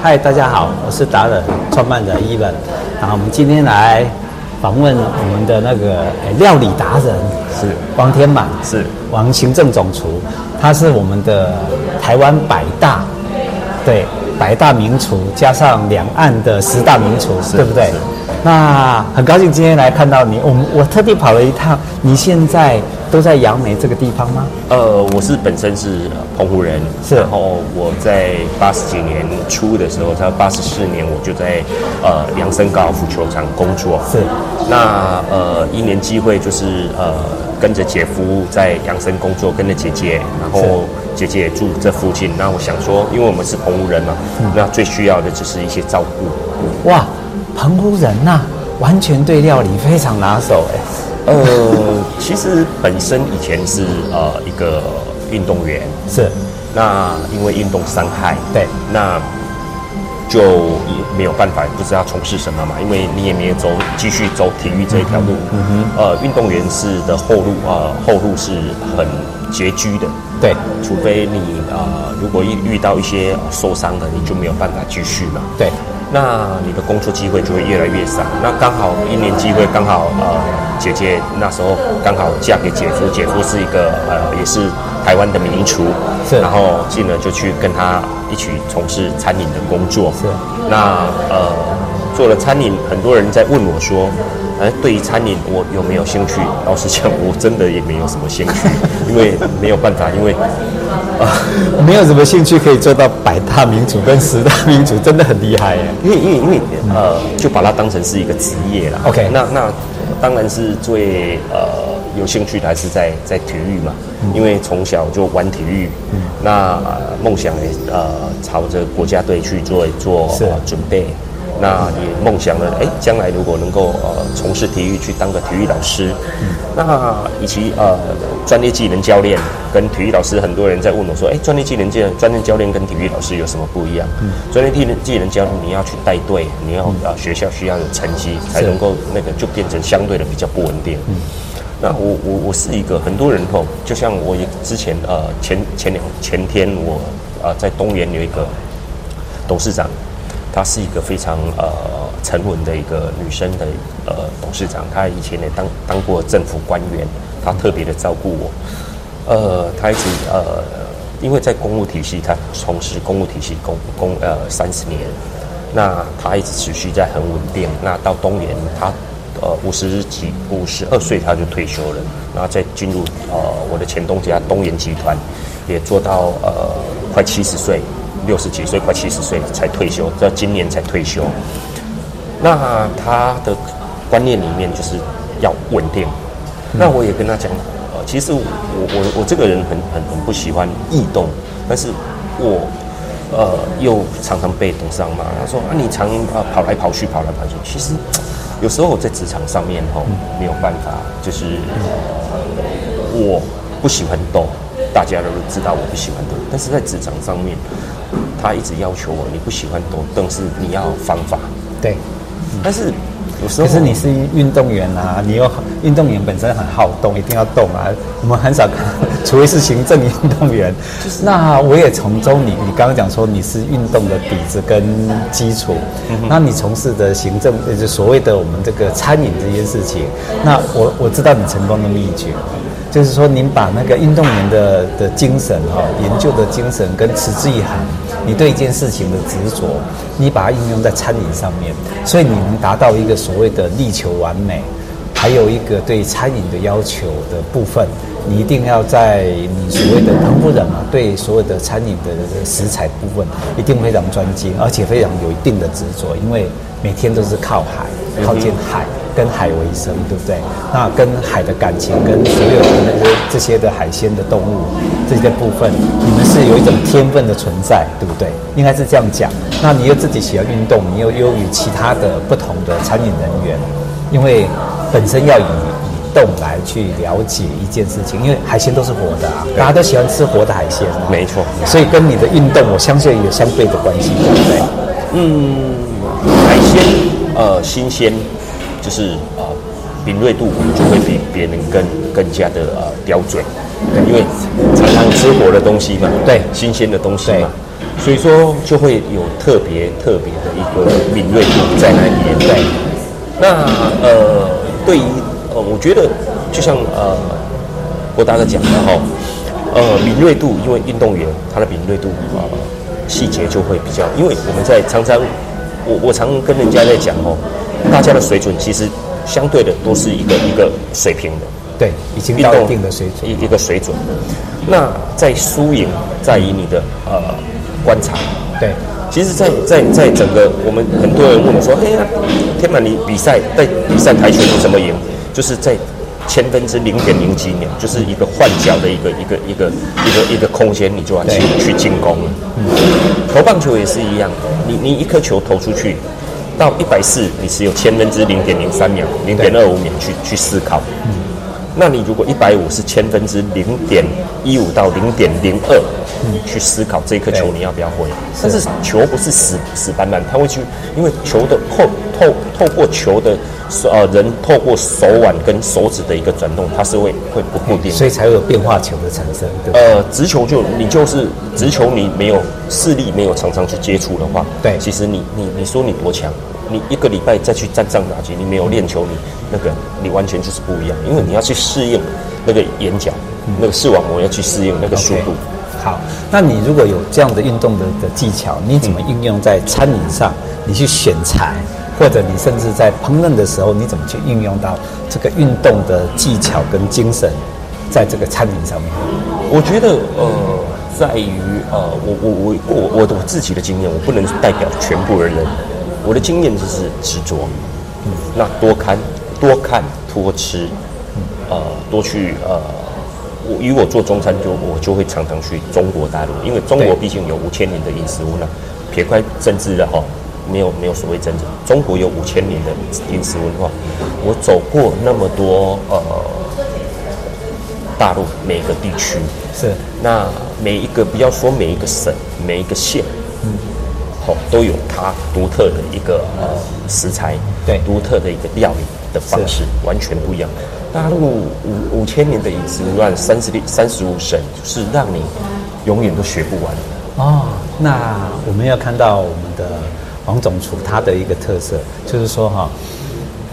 嗨，大家好，我是达人创办人伊文。然后我们今天来访问我们的那个料理达人是。王天满，是。王行政总厨，他是我们的台湾百大，对，百大名厨加上两岸的十大名厨，对不对？那很高兴今天来看到你，我我特地跑了一趟，你现在都在杨梅这个地方吗？呃，我是本身是澎湖人，是，然后我在八十几年初的时候，在八十四年我就在呃杨森高尔夫球场工作，是，那呃一年机会就是呃跟着姐夫在杨森工作，跟着姐姐，然后姐姐也住这附近，那我想说，因为我们是澎湖人嘛，嗯、那最需要的就是一些照顾，哇。澎湖人呐、啊，完全对料理非常拿手哎。呃，其实本身以前是呃一个运动员，是。那因为运动伤害，对，那就也没有办法，不知道从事什么嘛。因为你也没有走继续走体育这一条路。嗯哼。呃，运动员是的后路啊、呃，后路是很拮据的。对，除非你呃，如果遇遇到一些受伤的，你就没有办法继续嘛。对。那你的工作机会就会越来越少。那刚好一年机会，刚好呃，姐姐那时候刚好嫁给姐夫，姐夫是一个呃，也是台湾的名厨，是。然后进而就去跟他一起从事餐饮的工作。是。那呃，做了餐饮，很多人在问我说，哎，对于餐饮我有没有兴趣？老实讲，我真的也没有什么兴趣，因为没有办法，因为。啊，没有什么兴趣可以做到百大名厨跟十大名厨，真的很厉害耶。因为因为因为呃，就把它当成是一个职业了。OK，那那当然是最呃有兴趣的还是在在体育嘛，嗯、因为从小就玩体育，嗯、那、呃、梦想也呃朝着国家队去做做、呃、准备。那也梦想了，哎，将来如果能够呃从事体育，去当个体育老师，嗯、那以及呃专业技能教练跟体育老师，很多人在问我说，哎，专业技能教专业教练跟体育老师有什么不一样？嗯、专业技能技能教练你要去带队，你要呃学校需要有成绩才能够那个就变成相对的比较不稳定。嗯、那我我我是一个很多人吼，就像我也之前呃前前两前天我呃在东园有一个董事长。她是一个非常呃沉稳的一个女生的呃董事长，她以前也当当过政府官员，她特别的照顾我。呃，她一直呃，因为在公务体系，她从事公务体系公公呃三十年，那她一直持续在很稳定。那到东元，她呃五十几五十二岁，她就退休了，然后再进入呃我的前东家东岩集团，也做到呃快七十岁。六十几岁，快七十岁才退休，到今年才退休。那他的观念里面就是要稳定。嗯、那我也跟他讲，呃，其实我我我这个人很很很不喜欢异动，但是我呃又常常被董事长骂。他说啊，你常啊跑来跑去，跑来跑去。其实有时候我在职场上面吼、哦、没有办法，就是、呃、我不喜欢动，大家都知道我不喜欢动，但是在职场上面。他一直要求我，你不喜欢动，但是你要方法。对，嗯、但是有时候，可是你是运动员啊，你又运动员本身很好动，一定要动啊。我们很少看，除非是行政运动员。就是那我也从中你，你你刚刚讲说你是运动的底子跟基础，嗯、那你从事的行政，就是所谓的我们这个餐饮这件事情，那我我知道你成功的秘诀。就是说，您把那个运动员的的精神哈，研究的精神跟持之以恒，你对一件事情的执着，你把它应用在餐饮上面，所以你能达到一个所谓的力求完美，还有一个对餐饮的要求的部分，你一定要在你所谓的澎湖人嘛，对所有的餐饮的食材部分一定非常专精，而且非常有一定的执着，因为每天都是靠海，靠近海。跟海为生，对不对？那跟海的感情，跟所有的那些这些的海鲜的动物这些部分，你们是有一种天分的存在，对不对？应该是这样讲。那你又自己喜欢运动，你又优于其他的不同的餐饮人员，因为本身要以以动来去了解一件事情，因为海鲜都是活的啊，大家都喜欢吃活的海鲜啊。没错。所以跟你的运动，我相信有相对的关系，对不对？嗯，海鲜呃新鲜。就是呃，敏锐度我们就会比别人更更加的呃刁钻，对，因为常常吃活的东西嘛，对，新鲜的东西嘛，所以说就会有特别特别的一个敏锐度在那边。对，那呃，对于呃，我觉得就像呃，我大哥讲的哈，呃，敏锐度，因为运动员他的敏锐度啊、呃，细节就会比较，因为我们在常常，我我常跟人家在讲哦，大家的水准其实相对的都是一个一个水平的。对，已经到一定的水准，一一个水准。那在输赢在于你的呃观察。对，其实在，在在在整个我们很多人问我说：“嘿呀，天满，你比赛在比赛台球你怎么赢？就是在千分之零点零几秒，就是一个换脚的一个一个一个一个一个空间，你就要去去进攻了。嗯，投棒球也是一样，你你一颗球投出去到一百四，你只有千分之零点零三秒，零点二五秒去去思考。嗯。那你如果一百五是千分之零点一五到零点零二，去思考这一颗球你要不要挥？但是球不是死死板板，它会去，因为球的透透透过球的呃人透过手腕跟手指的一个转动，它是会会不固定，所以才会有变化球的产生。对对呃，直球就你就是直球，你没有视力没有常常去接触的话，对，其实你你你说你多强？你一个礼拜再去站上打击，你没有练球，你那个你完全就是不一样，因为你要去适应那个眼角，嗯、那个视网膜要去适应那个速度。Okay. 好，那你如果有这样的运动的的技巧，你怎么应用在餐饮上？你去选材，或者你甚至在烹饪的时候，你怎么去应用到这个运动的技巧跟精神，在这个餐饮上面？我觉得呃，在于呃，我我我我我我自己的经验，我不能代表全部的人。我的经验就是执着，嗯，那多看、多看、多吃，嗯，呃，多去呃，我以我做中餐就我就会常常去中国大陆，因为中国毕竟有五千年的饮食文化，撇开政治的哈，没有没有所谓政治，中国有五千年的饮食文化，我走过那么多呃，大陆每个地区是，那每一个不要说每一个省，每一个县，嗯。都有它独特的一个呃食材，对，独特的一个料理的方式，完全不一样。大陆五五千年的饮食乱三十六三十五省，就是让你永远都学不完。哦，那我们要看到我们的王总厨他的一个特色，就是说哈，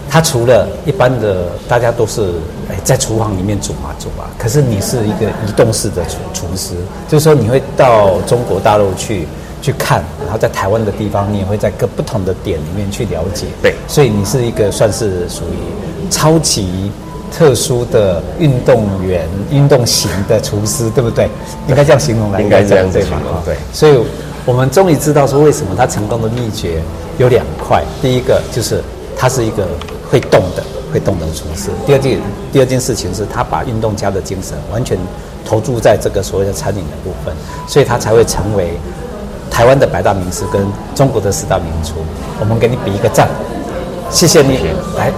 他除了一般的大家都是哎在厨房里面煮啊煮啊，可是你是一个移动式的厨厨师，就是说你会到中国大陆去。去看，然后在台湾的地方，你也会在各不同的点里面去了解。对，所以你是一个算是属于超级特殊的运动员、运动型的厨师，对不对？应该这样形容来，应该这样对吗？对。所以我们终于知道说，为什么他成功的秘诀有两块。第一个就是他是一个会动的、会动的厨师。第二件，第二件事情是他把运动家的精神完全投注在这个所谓的餐饮的部分，所以他才会成为。台湾的百大名师跟中国的四大名厨，我们给你比一个赞，谢谢你，来。